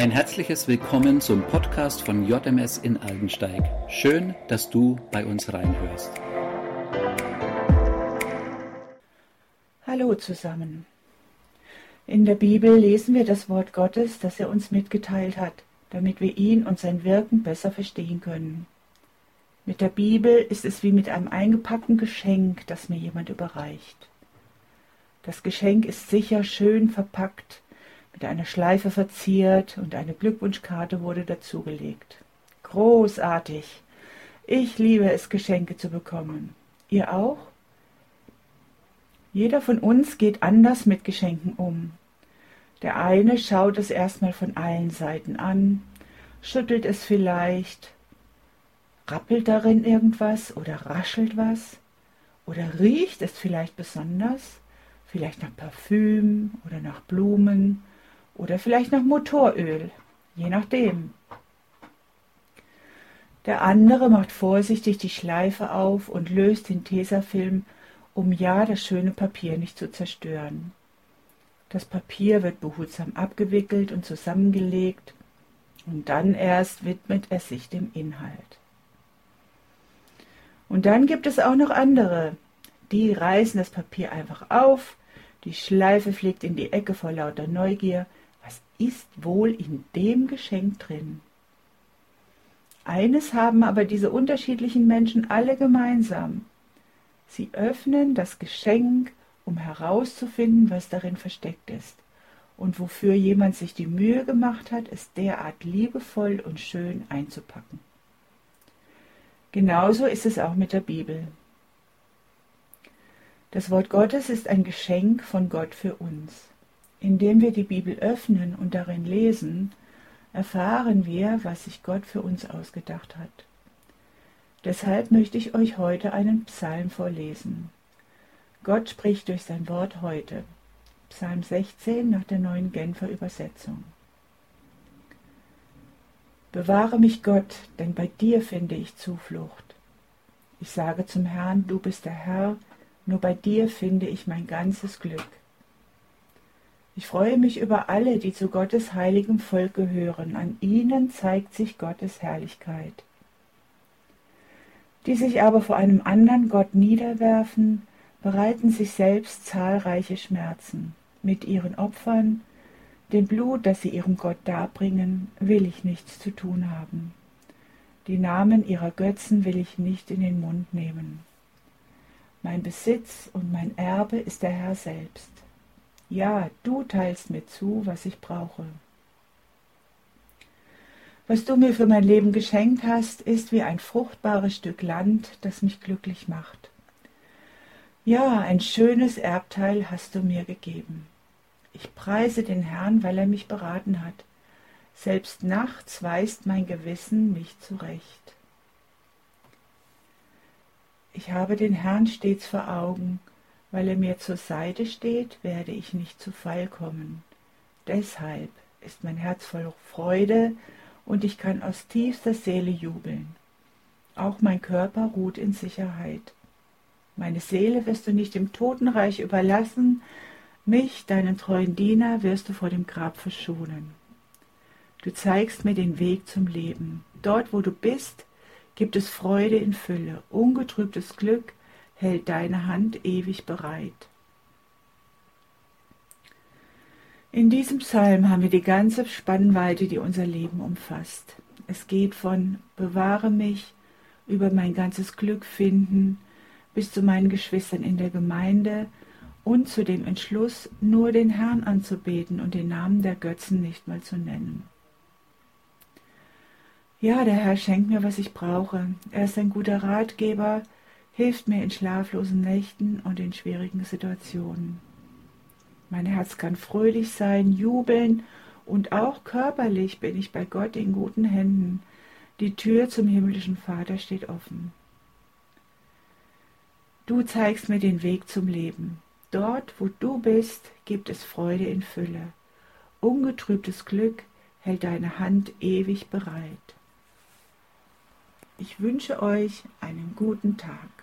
Ein herzliches Willkommen zum Podcast von JMS in Aldensteig. Schön, dass du bei uns reinhörst. Hallo zusammen. In der Bibel lesen wir das Wort Gottes, das er uns mitgeteilt hat, damit wir ihn und sein Wirken besser verstehen können. Mit der Bibel ist es wie mit einem eingepackten Geschenk, das mir jemand überreicht. Das Geschenk ist sicher schön verpackt, mit einer Schleife verziert und eine Glückwunschkarte wurde dazugelegt. Großartig. Ich liebe es, Geschenke zu bekommen. Ihr auch? Jeder von uns geht anders mit Geschenken um. Der eine schaut es erstmal von allen Seiten an, schüttelt es vielleicht, rappelt darin irgendwas oder raschelt was oder riecht es vielleicht besonders, vielleicht nach Parfüm oder nach Blumen oder vielleicht nach Motoröl, je nachdem. Der andere macht vorsichtig die Schleife auf und löst den Tesafilm, um ja das schöne Papier nicht zu zerstören. Das Papier wird behutsam abgewickelt und zusammengelegt und dann erst widmet er sich dem Inhalt. Und dann gibt es auch noch andere, die reißen das Papier einfach auf, die Schleife fliegt in die Ecke vor lauter Neugier, was ist wohl in dem Geschenk drin? Eines haben aber diese unterschiedlichen Menschen alle gemeinsam. Sie öffnen das Geschenk, um herauszufinden, was darin versteckt ist und wofür jemand sich die Mühe gemacht hat, es derart liebevoll und schön einzupacken. Genauso ist es auch mit der Bibel. Das Wort Gottes ist ein Geschenk von Gott für uns. Indem wir die Bibel öffnen und darin lesen, erfahren wir, was sich Gott für uns ausgedacht hat. Deshalb möchte ich euch heute einen Psalm vorlesen. Gott spricht durch sein Wort heute. Psalm 16 nach der neuen Genfer Übersetzung. Bewahre mich Gott, denn bei dir finde ich Zuflucht. Ich sage zum Herrn, du bist der Herr, nur bei dir finde ich mein ganzes Glück. Ich freue mich über alle, die zu Gottes heiligem Volk gehören. An ihnen zeigt sich Gottes Herrlichkeit. Die sich aber vor einem anderen Gott niederwerfen, bereiten sich selbst zahlreiche Schmerzen. Mit ihren Opfern, dem Blut, das sie ihrem Gott darbringen, will ich nichts zu tun haben. Die Namen ihrer Götzen will ich nicht in den Mund nehmen. Mein Besitz und mein Erbe ist der Herr selbst. Ja, du teilst mir zu, was ich brauche. Was du mir für mein Leben geschenkt hast, ist wie ein fruchtbares Stück Land, das mich glücklich macht. Ja, ein schönes Erbteil hast du mir gegeben. Ich preise den Herrn, weil er mich beraten hat. Selbst nachts weist mein Gewissen mich zurecht. Ich habe den Herrn stets vor Augen, weil er mir zur Seite steht, werde ich nicht zu Fall kommen. Deshalb ist mein Herz voll Freude und ich kann aus tiefster Seele jubeln. Auch mein Körper ruht in Sicherheit. Meine Seele wirst du nicht im Totenreich überlassen, mich, deinen treuen Diener, wirst du vor dem Grab verschonen. Du zeigst mir den Weg zum Leben. Dort, wo du bist, gibt es Freude in Fülle, ungetrübtes Glück, hält deine Hand ewig bereit. In diesem Psalm haben wir die ganze Spannweite, die unser Leben umfasst. Es geht von bewahre mich über mein ganzes Glück finden bis zu meinen Geschwistern in der Gemeinde und zu dem Entschluss, nur den Herrn anzubeten und den Namen der Götzen nicht mal zu nennen. Ja, der Herr schenkt mir, was ich brauche. Er ist ein guter Ratgeber, hilft mir in schlaflosen Nächten und in schwierigen Situationen. Mein Herz kann fröhlich sein, jubeln und auch körperlich bin ich bei Gott in guten Händen. Die Tür zum himmlischen Vater steht offen. Du zeigst mir den Weg zum Leben. Dort, wo du bist, gibt es Freude in Fülle. Ungetrübtes Glück hält deine Hand ewig bereit. Ich wünsche euch einen guten Tag.